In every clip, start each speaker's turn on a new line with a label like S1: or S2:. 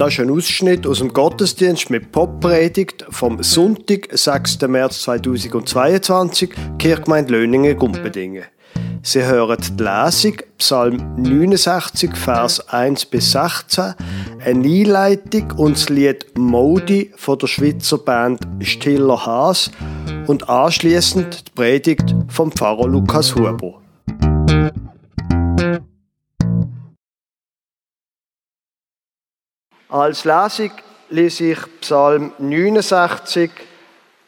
S1: Das ist ein Ausschnitt aus dem Gottesdienst mit Poppredigt vom Sonntag, 6. März 2022, Kirchgemeinde Löningen-Gumpendingen. Sie hören die Lesung, Psalm 69, Vers 1 bis 16, eine Einleitung und das Lied Modi von der Schweizer Band Stiller Haas und anschließend die Predigt vom Pfarrer Lukas Huber. Als Lesung lese ich Psalm 69,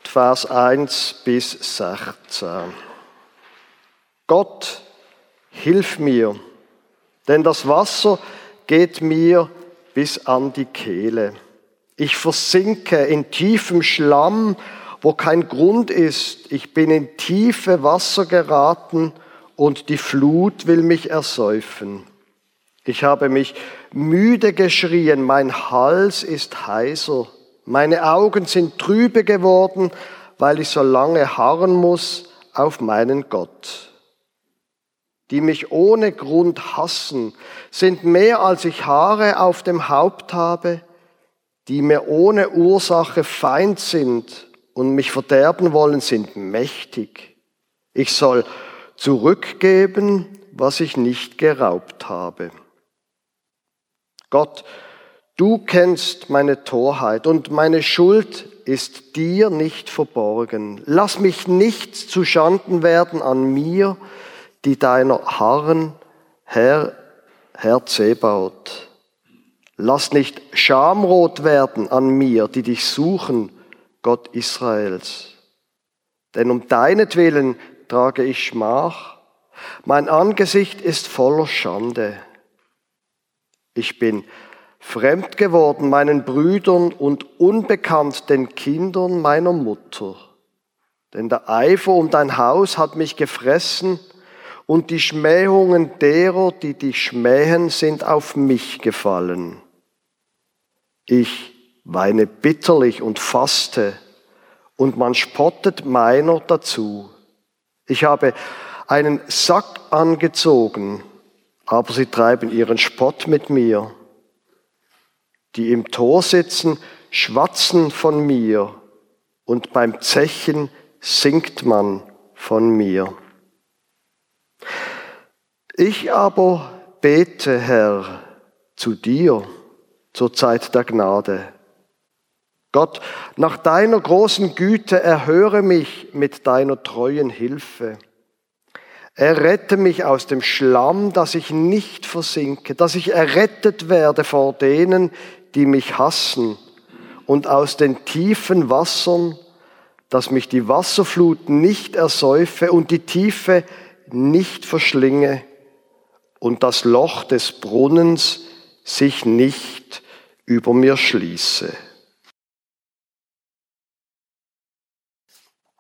S1: Vers 1 bis 16. Gott, hilf mir, denn das Wasser geht mir bis an die Kehle. Ich versinke in tiefem Schlamm, wo kein Grund ist. Ich bin in tiefe Wasser geraten und die Flut will mich ersäufen. Ich habe mich müde geschrien, mein Hals ist heiser, meine Augen sind trübe geworden, weil ich so lange harren muss auf meinen Gott. Die mich ohne Grund hassen, sind mehr als ich Haare auf dem Haupt habe, die mir ohne Ursache Feind sind und mich verderben wollen, sind mächtig. Ich soll zurückgeben, was ich nicht geraubt habe. Gott, du kennst meine Torheit und meine Schuld ist dir nicht verborgen. Lass mich nicht zu Schanden werden an mir, die deiner harren, Herr, Herr Zebaut. Lass nicht schamrot werden an mir, die dich suchen, Gott Israels. Denn um deinetwillen trage ich Schmach. Mein Angesicht ist voller Schande. Ich bin fremd geworden meinen Brüdern und unbekannt den Kindern meiner Mutter. Denn der Eifer um dein Haus hat mich gefressen und die Schmähungen derer, die dich schmähen, sind auf mich gefallen. Ich weine bitterlich und faste und man spottet meiner dazu. Ich habe einen Sack angezogen aber sie treiben ihren Spott mit mir. Die im Tor sitzen, schwatzen von mir und beim Zechen singt man von mir. Ich aber bete, Herr, zu dir zur Zeit der Gnade. Gott, nach deiner großen Güte erhöre mich mit deiner treuen Hilfe. Errette mich aus dem Schlamm, dass ich nicht versinke, dass ich errettet werde vor denen, die mich hassen, und aus den tiefen Wassern, dass mich die Wasserflut nicht ersäufe und die Tiefe nicht verschlinge und das Loch des Brunnens sich nicht über mir schließe.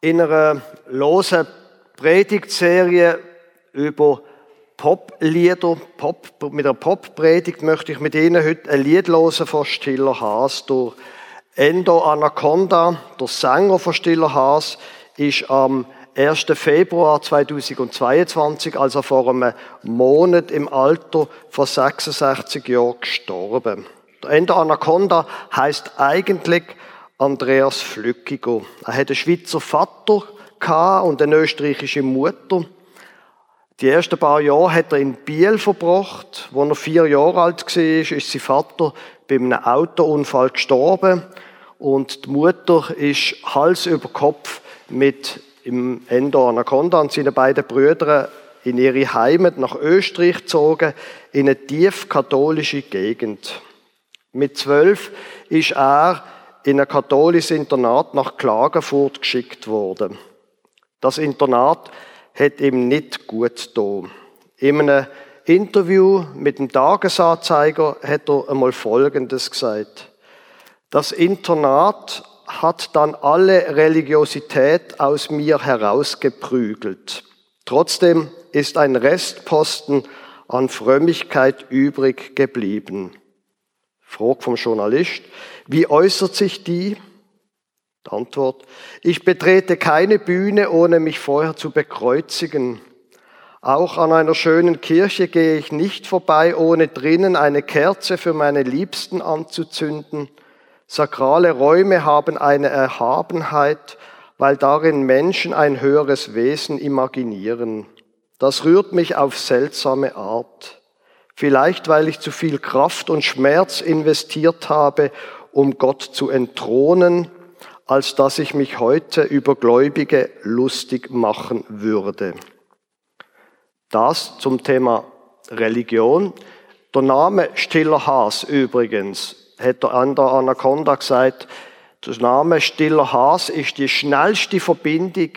S1: In einer losen Predigtserie über Poplieder, Pop, mit einer Poppredigt möchte ich mit Ihnen heute ein Lied hören von Stiller Haas. Der Endo Anaconda, der Sänger von Stiller Haas, ist am 1. Februar 2022, also vor einem Monat im Alter von 66 Jahren gestorben. Der Endo Anaconda heißt eigentlich Andreas Flückiger. Er hat einen Schweizer Vater und eine österreichische Mutter. Die ersten paar Jahre hat er in Biel verbracht. Als er vier Jahre alt war, ist sein Vater bei einem Autounfall gestorben. Und die Mutter ist Hals über Kopf mit im Endo Anaconda und seinen beiden Brüdern in ihre Heimat nach Österreich gezogen, in eine tief katholische Gegend. Mit zwölf ist er in ein katholisches Internat nach Klagenfurt geschickt worden. Das Internat hat ihm nicht gut getan. In einem Interview mit dem Tagesanzeiger hat er einmal Folgendes gesagt. Das Internat hat dann alle Religiosität aus mir herausgeprügelt. Trotzdem ist ein Restposten an Frömmigkeit übrig geblieben. Frag vom Journalist, wie äußert sich die? Antwort, ich betrete keine Bühne, ohne mich vorher zu bekreuzigen. Auch an einer schönen Kirche gehe ich nicht vorbei, ohne drinnen eine Kerze für meine Liebsten anzuzünden. Sakrale Räume haben eine Erhabenheit, weil darin Menschen ein höheres Wesen imaginieren. Das rührt mich auf seltsame Art. Vielleicht weil ich zu viel Kraft und Schmerz investiert habe, um Gott zu entthronen, als dass ich mich heute über Gläubige lustig machen würde. Das zum Thema Religion. Der Name Stiller Haas übrigens, hat der an der Anaconda gesagt, der Name Stiller Haas ist die schnellste Verbindung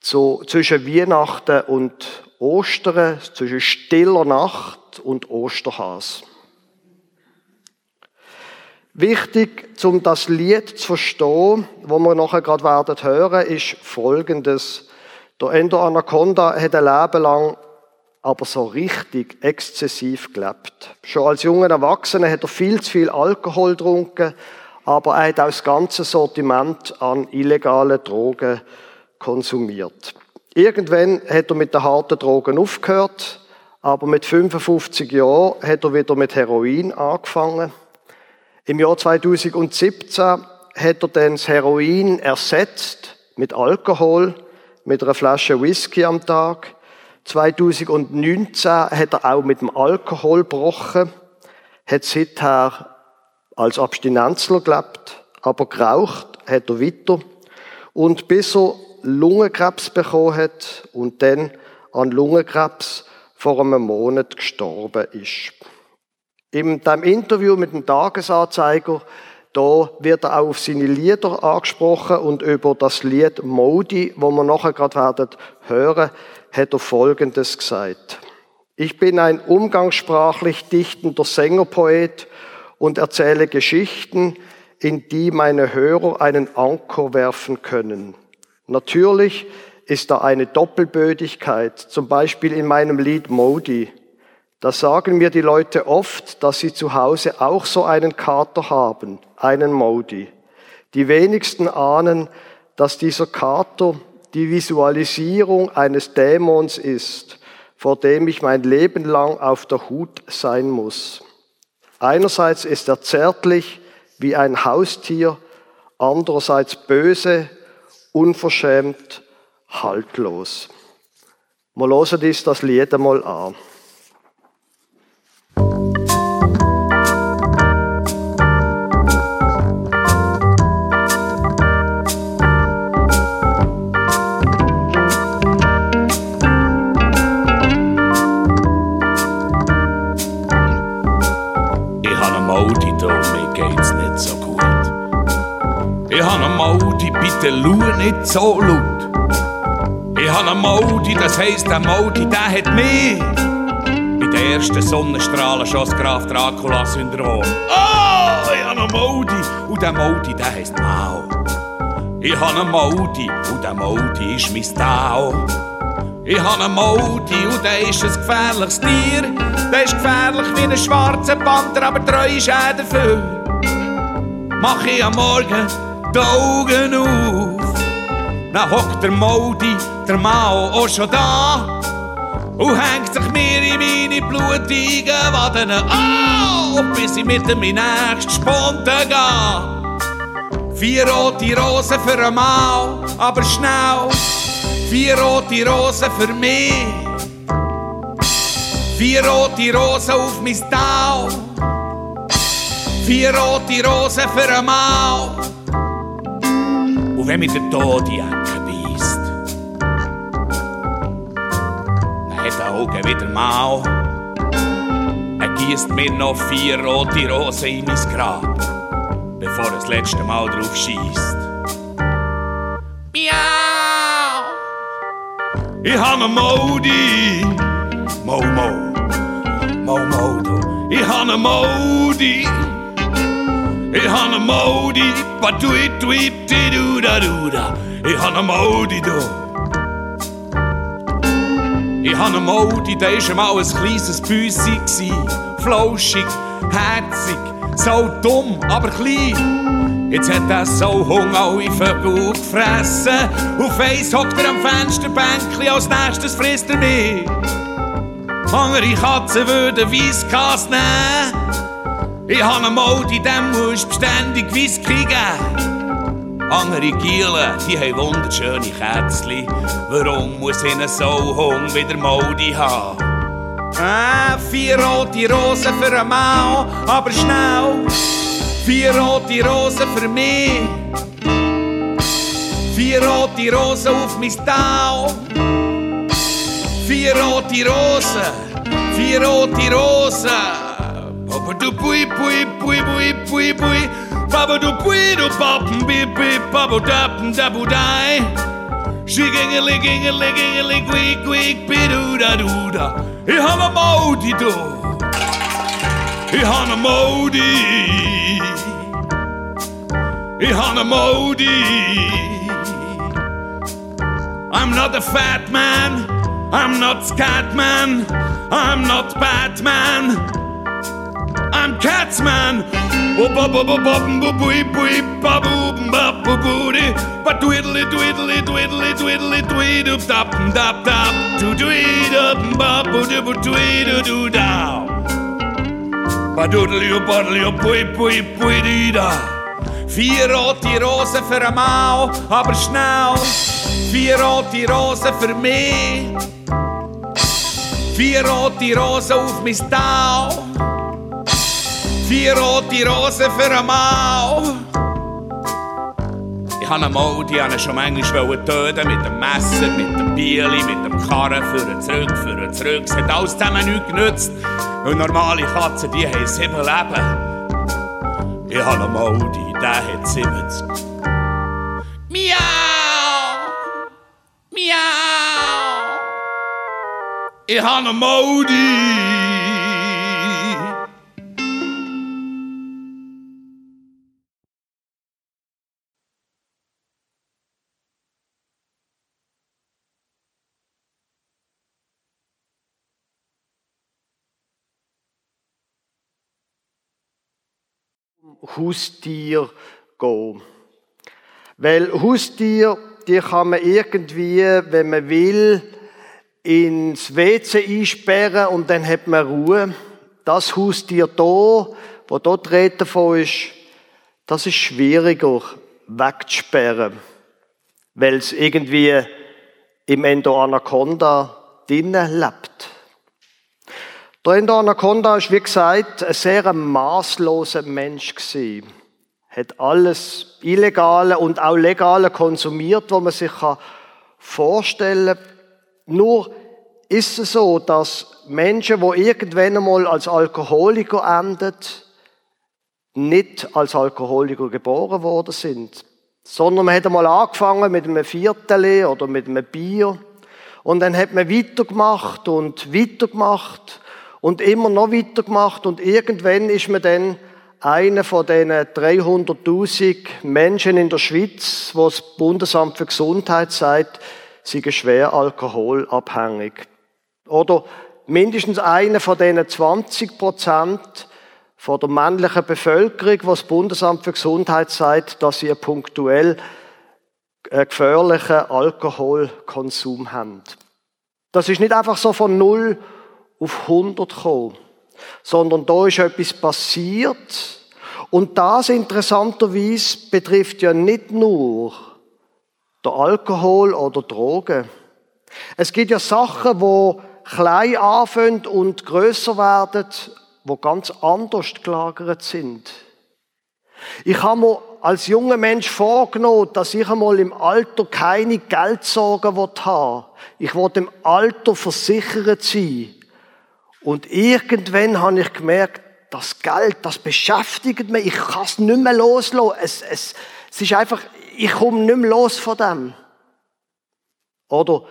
S1: zu, zwischen Weihnachten und Ostern, zwischen Stiller Nacht und Osterhas. Wichtig, um das Lied zu verstehen, wo wir nachher gerade werden hören, ist Folgendes. Der Endo Anaconda hat ein Leben lang aber so richtig exzessiv gelebt. Schon als junger Erwachsener hat er viel zu viel Alkohol getrunken, aber er hat auch das ganze Sortiment an illegalen Drogen konsumiert. Irgendwann hat er mit den harten Drogen aufgehört, aber mit 55 Jahren hat er wieder mit Heroin angefangen. Im Jahr 2017 hat er dann das Heroin ersetzt mit Alkohol, mit einer Flasche Whisky am Tag 2019 hat er auch mit dem Alkohol gebrochen, hat seither als Abstinenzler gelebt, aber geraucht hat er weiter. Und bis er Lungenkrebs bekommen hat und dann an Lungenkrebs vor einem Monat gestorben ist. In dem Interview mit dem Tagesanzeiger da wird er auch auf seine Lieder angesprochen und über das Lied Modi, wo wir nachher gerade werden hören, hat er Folgendes gesagt. Ich bin ein umgangssprachlich dichtender Sängerpoet und erzähle Geschichten, in die meine Hörer einen Anker werfen können. Natürlich ist da eine Doppelbödigkeit, zum Beispiel in meinem Lied Modi. Da sagen mir die Leute oft, dass sie zu Hause auch so einen Kater haben, einen Modi. Die wenigsten ahnen, dass dieser Kater die Visualisierung eines Dämons ist, vor dem ich mein Leben lang auf der Hut sein muss. Einerseits ist er zärtlich wie ein Haustier, andererseits böse, unverschämt, haltlos. Wir hören uns das Lied einmal an.
S2: Bitte schau nicht so laut. Ich habe einen Maudi, das heisst, der Maudi, der hat mich bei den ersten Sonnenstrahlen schon als Graf Dracula Syndrom. Oh, ich habe einen Maudi und der Maudi, der heisst Mau. Ich habe einen Maudi und der Maudi ist mein Tau. Ich habe einen Maudi und der ist ein gefährliches Tier. Der ist gefährlich wie ein schwarzer Panther, aber treu ist er dafür. Mach ich am Morgen die Augen auf. Dann hockt der Maudi, der Mao auch schon da und hängt sich mir in meine blutigen Waden an, bis ich mit dem nächsten Sponten gehe. Vier rote Rosen für ein Mal, aber schnell. Vier rote Rosen für mich. Vier rote Rosen auf mein Tau. Vier rote Rosen für ein Mal. Und wenn mich der Tod Ecke beißt, dann hat er Augen wieder mau. Er gießt mir noch vier rote Rosen in mein Grab, bevor er das letzte Mal drauf schießt. Miau! Ich habe einen Modi, Mo Mo, Mo Mo, du. Ich habe einen Modi. Ich han en Modi, it du it di du da du da. Ich han en Modi do. Ich han en Modi, ist einmal ein kleines Büssi gsi, flauschig, herzig, so dumm, aber klein. Jetzt hat er so Hunger alle Vögel gefressen. Auf eins hockt er am Fensterbänkli, als nächstes frisst er mich. Andere Katzen würden Weisskas nehmen. Ich habe eine Mode, dem musst beständig Whisky geben. Andere Gielen, die haben wunderschöne Kätzchen. Warum muss ich einen Sauhung wieder Modi haben? Ah, vier rote Rosen für eine Mau, aber schnell. Vier rote Rosen für mich. Vier rote Rosen auf mein Tau. Vier rote Rosen, vier rote Rosen. Papa du pui pui pui pui pui pui. Papa du pui du pappen bip bip papa dappen dabu dai. Schigingeli gingeli gingeli quick quick bidu da du da. Ich hab a Modi du. Ich hab a Modi. Ich hab a Modi. I'm not a fat man. I'm not Scatman, I'm not Batman, I'm Cat's Man. twiddly twiddly twiddly twiddly tweed up dop dop dop to tweed up bop dibble tweed do down. Badoodly up oh, boddly up oh, pui pui pui dee da. Vier rote Rosen für eine Mau, aber schnell. Vier rote Rosen für mich. Vier rote Rosen auf mein Tau. Vier rote Rosen für eine Mau. Ich habe Mau, die habe schon manchmal töten mit dem Messer, mit dem Bieli, mit dem Karren, für und zurück, für und zurück. Es hat alles zusammen nichts genützt. Und normale Katzen, die haben sieben Leben. Ich habe Mau, die, der hat 70. Miau! Miau! Ich habe eine Modi!
S1: Haustier gehen. Weil Haustier, die kann man irgendwie, wenn man will, ins WC einsperren und dann hat man Ruhe. Das Haustier hier, wo dort Rede davon ist, das ist schwieriger wegzusperren, weil es irgendwie im Endoanaconda drinnen lebt. Der Endoanaconda ist, wie gesagt, ein sehr maßloser Mensch gewesen. Hat alles Illegale und auch Legale konsumiert, was man sich vorstellen kann. Nur ist es so, dass Menschen, die irgendwann einmal als Alkoholiker enden, nicht als Alkoholiker geboren worden sind, sondern man hat einmal angefangen mit einem Viertel oder mit einem Bier und dann hat man weitergemacht und weitergemacht und immer noch weitergemacht und irgendwann ist man dann einer von den 300.000 Menschen in der Schweiz, wo das Bundesamt für Gesundheit sagt, sie sind schwer alkoholabhängig. Oder mindestens einer von diesen 20 Prozent von der männlichen Bevölkerung, wo das Bundesamt für Gesundheit sagt, dass sie punktuell einen gefährlichen Alkoholkonsum haben. Das ist nicht einfach so von 0 auf 100 gekommen, sondern da ist etwas passiert. Und das interessanterweise betrifft ja nicht nur der Alkohol oder Drogen. Es gibt ja Sachen, wo klein anfangen und größer werden, wo ganz anders gelagert sind. Ich habe mir als junger Mensch vorgenommen, dass ich einmal im Alter keine Geldsorgen haben Ich wollte im Alter versichert sein. Und irgendwann habe ich gemerkt, das Geld, das beschäftigt mich. Ich kann es nicht mehr loslassen. Es, es, es ist einfach, ich komme nicht mehr los von dem. Oder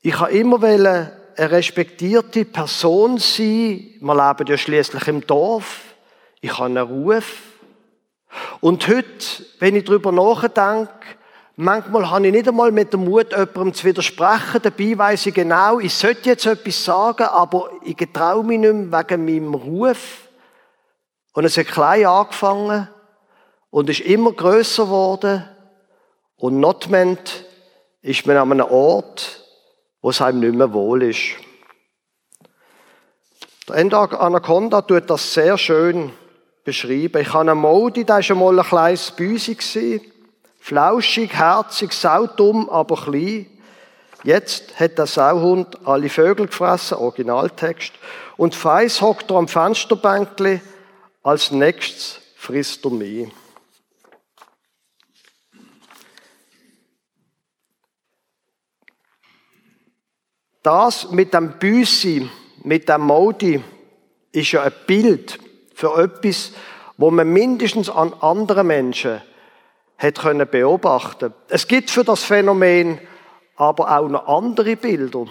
S1: ich habe immer eine respektierte Person sein. Wir leben ja schließlich im Dorf. Ich habe einen Ruf. Und heute, wenn ich darüber nachdenke, manchmal habe ich nicht einmal mit dem Mut, jemandem zu widersprechen. Dabei weiss ich genau, ich sollte jetzt etwas sagen, aber ich getraue mich nicht mehr wegen meinem Ruf. Und es hat klein angefangen und ist immer größer geworden. Und notwendig ist man an einem Ort, wo es einem nicht mehr wohl ist. Der Enda Anaconda tut das sehr schön beschreiben. Ich habe einen Modi, der war einmal ein kleines Büsi. Flauschig, herzig, saudumm, aber klein. Jetzt hat der Sauhund alle Vögel gefressen, Originaltext. Und Feiss hockt er am Fensterbänkli, als nächstes frisst er mich. Das mit dem Büsi, mit dem Modi, ist ja ein Bild für etwas, wo man mindestens an anderen Menschen hat können beobachten. Es gibt für das Phänomen aber auch noch andere Bilder.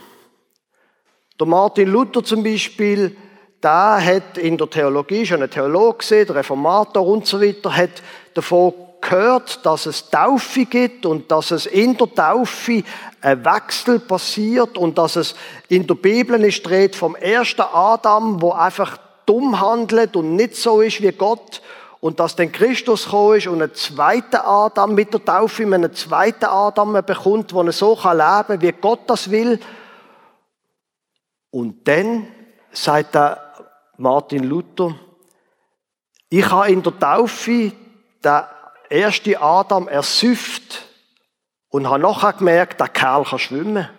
S1: Der Martin Luther zum Beispiel, der hat in der Theologie schon ein Theologe gesehen, der Reformator und so weiter, hat davon gehört, dass es Taufe gibt und dass es in der Taufe ein Wechsel passiert und dass es in der Bibel ist dreht vom ersten Adam, wo einfach dumm handelt und nicht so ist wie Gott und dass dann Christus gekommen ist und ein zweiter Adam mit der Taufe, einen zweiten Adam bekommt, wo er so leben kann, wie Gott das will. Und dann sagt der Martin Luther, ich habe in der Taufe den ersten Adam ersüfft und habe nachher gemerkt, der Kerl kann schwimmen.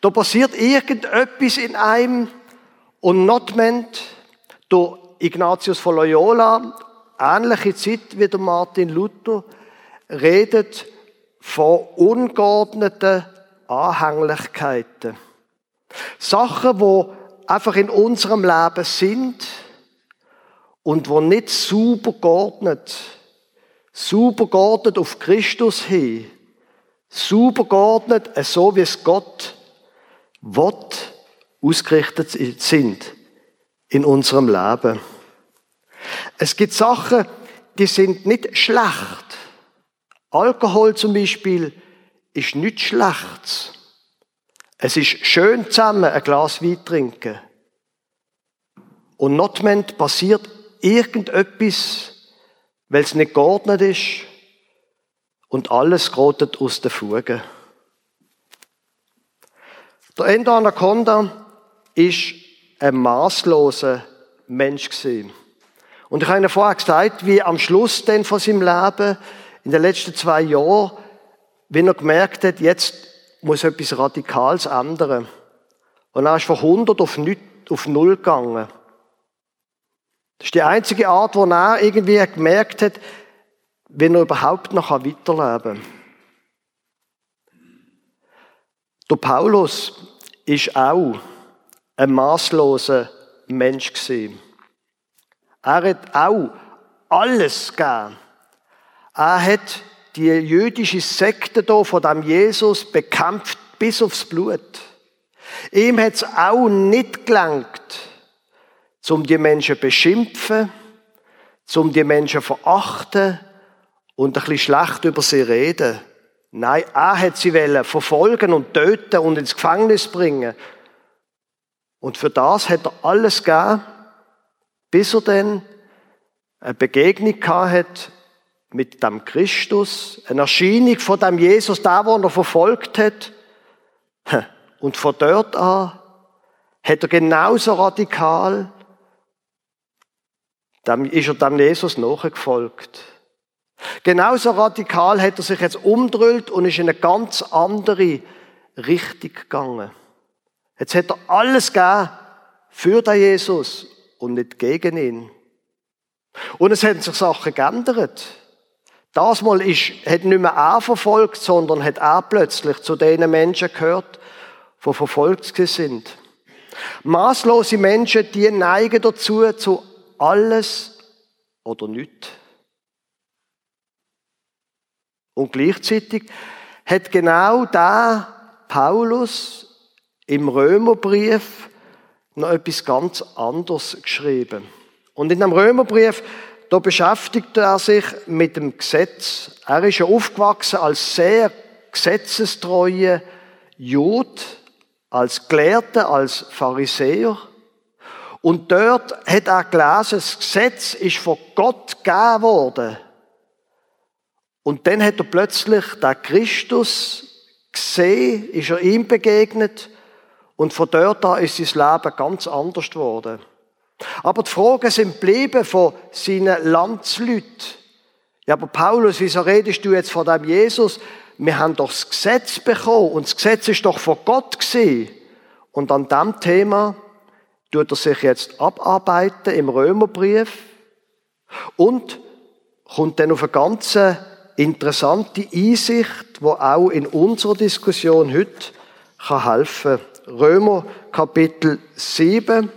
S1: Da passiert irgendetwas in einem und notment durch Ignatius von Loyola, ähnliche Zeit wie der Martin Luther, redet von ungeordneten Anhänglichkeiten. Sachen, wo einfach in unserem Leben sind und wo nicht super geordnet, super geordnet auf Christus hin, super geordnet, so wie es Gott will, ausgerichtet sind in unserem Leben. Es gibt Sachen, die sind nicht schlecht. Alkohol zum Beispiel ist nicht schlecht. Es ist schön zusammen ein Glas Wein trinken. Und notment passiert irgendetwas, weil es nicht geordnet ist und alles gerottet aus den Fugen. Der Endo Anaconda ist ein maßloser Mensch gewesen. Und ich habe Ihnen vorher gesagt, wie am Schluss denn von seinem Leben, in den letzten zwei Jahren, wenn er gemerkt hat, jetzt muss etwas Radikales ändern. Und er ist von 100 auf, 0 gegangen. Das ist die einzige Art, wo er irgendwie gemerkt hat, wenn er überhaupt noch weiterleben kann. Der Paulus ist auch ein maßloser Mensch gewesen. Er hat auch alles gegeben. Er hat die jüdische Sekte da von dem Jesus bekämpft bis aufs Blut. Ihm hat es auch nicht gelangt, um die Menschen beschimpfen, um die Menschen verachten und ein bisschen schlecht über sie reden. Nein, er hat sie verfolgen und töten und ins Gefängnis bringen. Und für das hat er alles gegeben, bis er dann eine Begegnung hat mit dem Christus, eine Erscheinung von dem Jesus, da wo er verfolgt hat. Und von dort an hat er genauso radikal, dem ist er dem Jesus nachgefolgt. Genauso radikal hat er sich jetzt umdrüllt und ist in eine ganz andere Richtung gegangen. Jetzt hat er alles gegeben für den Jesus und nicht gegen ihn. Und es haben sich Sachen geändert. Das Mal ist, hat nicht mehr er verfolgt, sondern hat er plötzlich zu den Menschen gehört, die verfolgt sind. Maßlose Menschen, die neigen dazu, zu alles oder nichts. Und gleichzeitig hat genau da Paulus im Römerbrief noch etwas ganz anderes geschrieben. Und in dem Römerbrief, da beschäftigt er sich mit dem Gesetz. Er ist ja aufgewachsen als sehr gesetzestreuer Jude, als Gelehrter, als Pharisäer. Und dort hat er gelesen, das Gesetz ist von Gott gegeben worden. Und dann hat er plötzlich den Christus gesehen, ist er ihm begegnet Und von dort an ist sein Leben ganz anders geworden. Aber die Fragen sind geblieben von seinen Landsleuten. Ja, aber Paulus, wieso redest du jetzt von dem Jesus? Wir haben doch das Gesetz bekommen und das Gesetz ist doch von Gott gesehen. Und an dem Thema tut er sich jetzt abarbeiten im Römerbrief und kommt dann auf eine ganz interessante Einsicht, die auch in unserer Diskussion heute helfen kann. Römer Kapitel 7,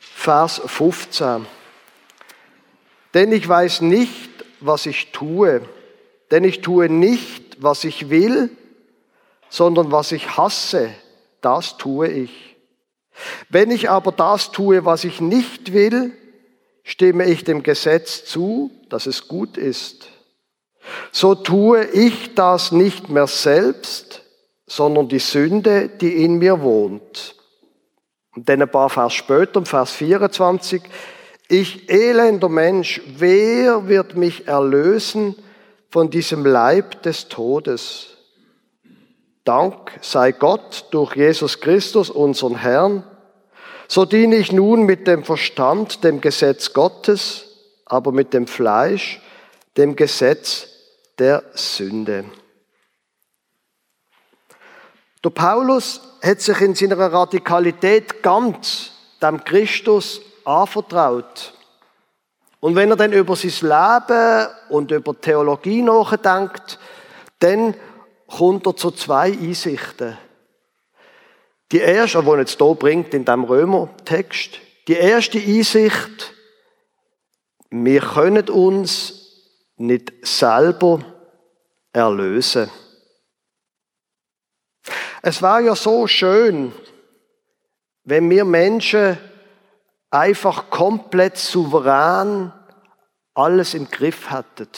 S1: Vers 15. Denn ich weiß nicht, was ich tue, denn ich tue nicht, was ich will, sondern was ich hasse, das tue ich. Wenn ich aber das tue, was ich nicht will, stimme ich dem Gesetz zu, dass es gut ist. So tue ich das nicht mehr selbst, sondern die Sünde, die in mir wohnt. Und dann ein paar Vers später, Vers 24, ich elender Mensch, wer wird mich erlösen von diesem Leib des Todes? Dank sei Gott durch Jesus Christus, unseren Herrn. So diene ich nun mit dem Verstand dem Gesetz Gottes, aber mit dem Fleisch dem Gesetz der Sünde. Der Paulus hat sich in seiner Radikalität ganz dem Christus anvertraut. Und wenn er dann über sein Leben und über Theologie nachdenkt, dann kommt er zu zwei Einsichten. Die erste, die er jetzt hier bringt in dem Römer-Text, die erste Einsicht, wir können uns nicht selber erlösen. Es war ja so schön, wenn wir Menschen einfach komplett souverän alles im Griff hätten.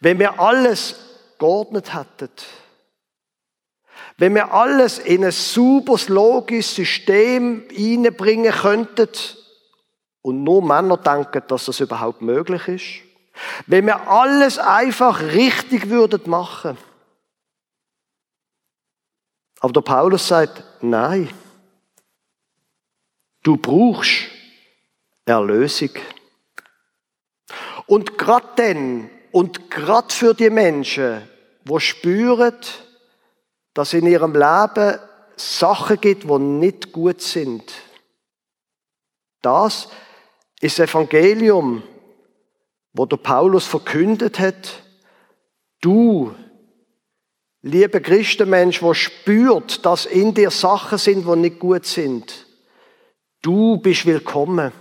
S1: Wenn wir alles geordnet hätten. Wenn wir alles in ein sauberes, logisches System einbringen könnten und nur Männer denken, dass das überhaupt möglich ist. Wenn wir alles einfach richtig würden machen. Aber der Paulus sagt, nein. Du brauchst Erlösung. Und gerade dann und gerade für die Menschen, die spüren, dass in ihrem Leben Sachen gibt, die nicht gut sind. Das ist das Evangelium, wo der Paulus verkündet hat. Du, lieber Christenmensch, der spürt, dass in dir Sachen sind, die nicht gut sind. Du bist willkommen.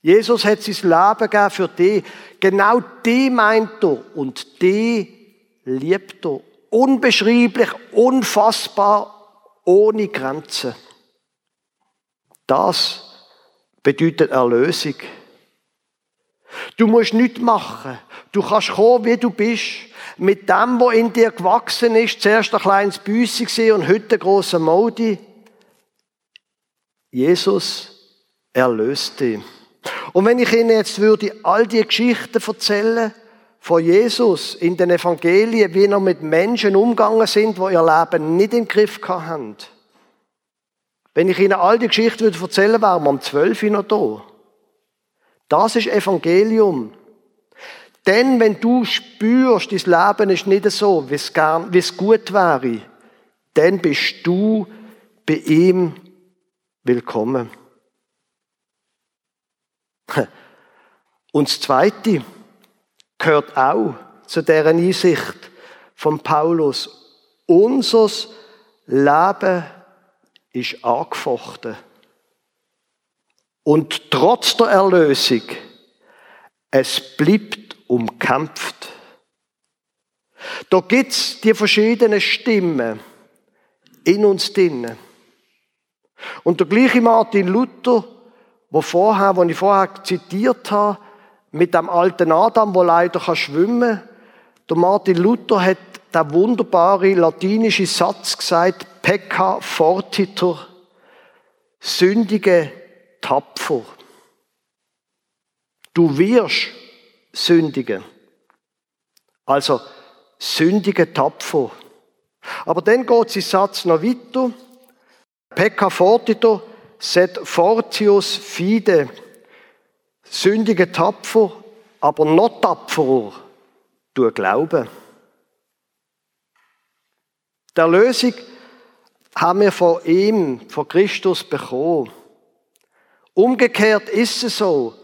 S1: Jesus hat sein Leben gegeben für dich. Genau die meint er und die liebt er. Unbeschreiblich, unfassbar, ohne Grenzen. Das bedeutet Erlösung. Du musst nichts machen. Du kannst kommen, wie du bist. Mit dem, was in dir gewachsen ist. Zuerst ein kleines Büssi und heute ein grosser Modi. Jesus erlöst dich. Und wenn ich Ihnen jetzt würde all die Geschichten erzählen von Jesus in den Evangelien, wie er mit Menschen umgegangen sind, wo ihr Leben nicht im Griff haben. Wenn ich Ihnen all die Geschichten würde erzählen, wären wir um zwölf noch da. Das ist Evangelium. Denn wenn du spürst, dein Leben ist nicht so, wie es, gut wäre, dann bist du bei ihm willkommen. Und das Zweite gehört auch zu deren Einsicht von Paulus. Unser Leben ist angefochten. Und trotz der Erlösung, es bleibt umkämpft. Da gibt's die verschiedenen Stimmen in uns drinnen. Und der gleiche Martin Luther, wo, vorher, wo ich vorher zitiert habe, mit dem alten Adam, wo leider kann schwimmen kann, der Martin Luther hat der wunderbare latinische Satz gesagt, pecca fortiter, sündige tapfer. Du wirst sündigen. Also, sündige tapfer. Aber dann geht sein Satz noch weiter. Pecca fortito, sed fortius fide. Sündige tapfer, aber noch tapferer, du Glauben. Der Lösung haben wir von ihm, von Christus bekommen. Umgekehrt ist es so,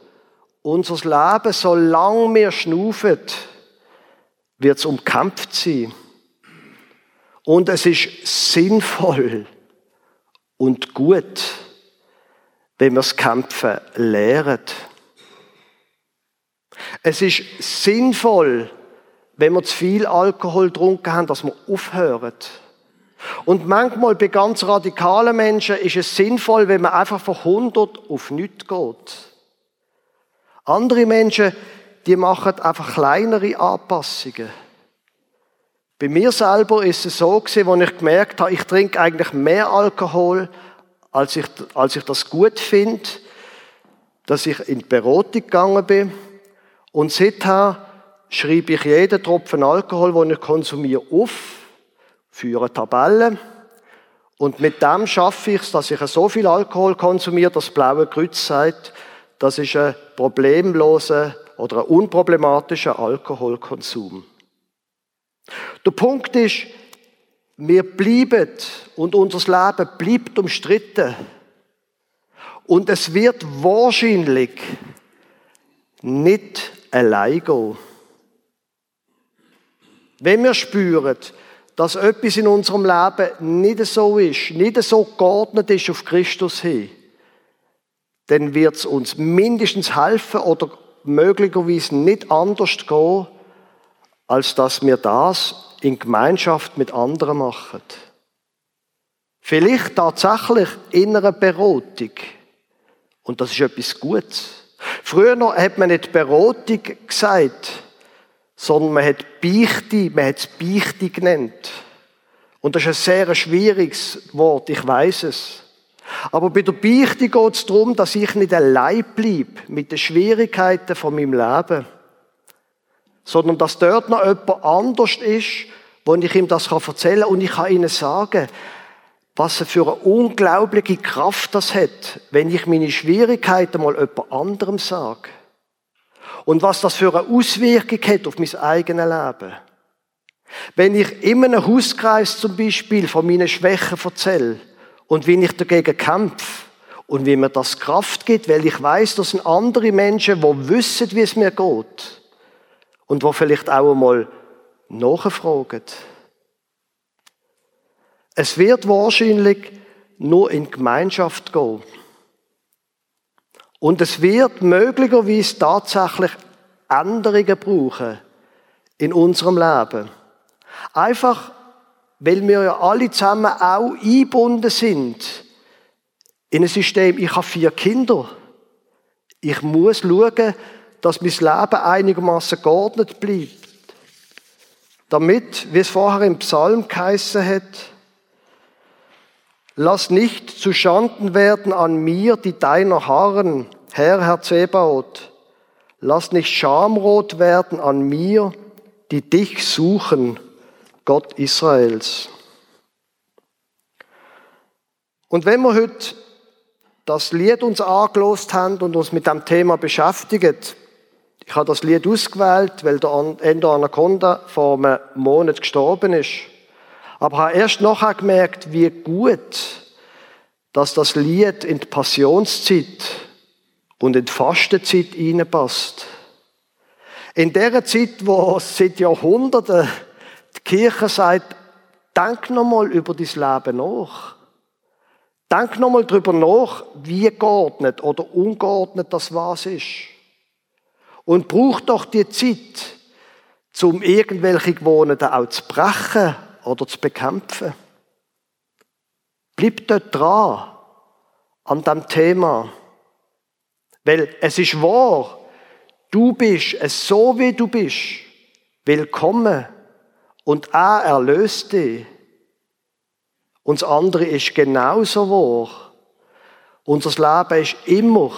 S1: unser Leben, solange wir schnufen, wird es umkämpft sein. Und es ist sinnvoll und gut, wenn wir das Kämpfen lehren. Es ist sinnvoll, wenn wir zu viel Alkohol getrunken haben, dass wir aufhören. Und manchmal bei ganz radikalen Menschen ist es sinnvoll, wenn man einfach von 100 auf nichts geht. Andere Menschen, die machen einfach kleinere Anpassungen. Bei mir selber ist es so gewesen, als ich gemerkt habe, ich trinke eigentlich mehr Alkohol, als ich, als ich das gut finde, dass ich in die Beratung gegangen bin. Und seither schreibe ich jeden Tropfen Alkohol, den ich konsumiere, auf, führe Tabellen. Und mit dem schaffe ich es, dass ich so viel Alkohol konsumiere, dass das Blaue Kreuz sagt, das ist ein problemloser oder ein unproblematischer Alkoholkonsum. Der Punkt ist, wir bleiben und unser Leben bleibt umstritten. Und es wird wahrscheinlich nicht allein gehen. Wenn wir spüren, dass etwas in unserem Leben nicht so ist, nicht so geordnet ist auf Christus hin, dann wird es uns mindestens helfen oder möglicherweise nicht anders gehen, als dass wir das in Gemeinschaft mit anderen machen. Vielleicht tatsächlich in einer Beratung. Und das ist etwas Gutes. Früher noch hat man nicht Beratung gesagt, sondern man hat Beichte, man hat es Beichte genannt. Und das ist ein sehr schwieriges Wort, ich weiß es. Aber bei der Beichte geht es darum, dass ich nicht allein bleibe mit den Schwierigkeiten von meinem Leben, sondern dass dort noch jemand anders ist, wo ich ihm das erzählen kann und ich kann ihnen sagen, was für eine unglaubliche Kraft das hat, wenn ich meine Schwierigkeiten mal jemand anderem sage. Und was das für eine Auswirkung hat auf mein eigenes Leben. Wenn ich in einem Hauskreis zum Beispiel von meinen Schwächen erzähle und wie ich dagegen kämpfe und wie mir das Kraft gibt, weil ich weiß, das sind andere Menschen, die wissen, wie es mir geht und die vielleicht auch einmal nachfragen. Es wird wahrscheinlich nur in Gemeinschaft gehen. Und es wird möglicherweise tatsächlich Änderungen brauchen in unserem Leben. Einfach, weil wir ja alle zusammen auch eingebunden sind in ein System. Ich habe vier Kinder. Ich muss schauen, dass mein Leben einigermaßen geordnet bleibt. Damit, wie es vorher im Psalm geheißen hat, Lass nicht zu Schanden werden an mir, die deiner harren, Herr, Herr Zebaoth. Lass nicht schamrot werden an mir, die dich suchen, Gott Israels. Und wenn wir heute das Lied uns angelost haben und uns mit dem Thema beschäftigen, ich habe das Lied ausgewählt, weil der Endo Anaconda vor einem Monat gestorben ist. Aber habe erst nachher gemerkt, wie gut, dass das Lied in die Passionszeit und in die Fastenzeit hineinpasst. In der Zeit, wo seit Jahrhunderten die Kirche sagt, denk nochmal über dein Leben nach. Denk nochmal darüber nach, wie geordnet oder ungeordnet das was ist. Und brauch doch die Zeit, um irgendwelche Gewohnheiten auch zu brechen oder zu bekämpfen. Bleib dort dran an dem Thema. Weil es ist wahr, du bist es so wie du bist. Willkommen. Und er erlöst dich. Und das andere ist genauso wahr. Unser Leben ist immer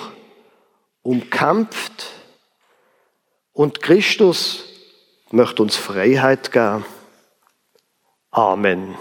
S1: umkämpft. Und Christus möchte uns Freiheit geben. Amen.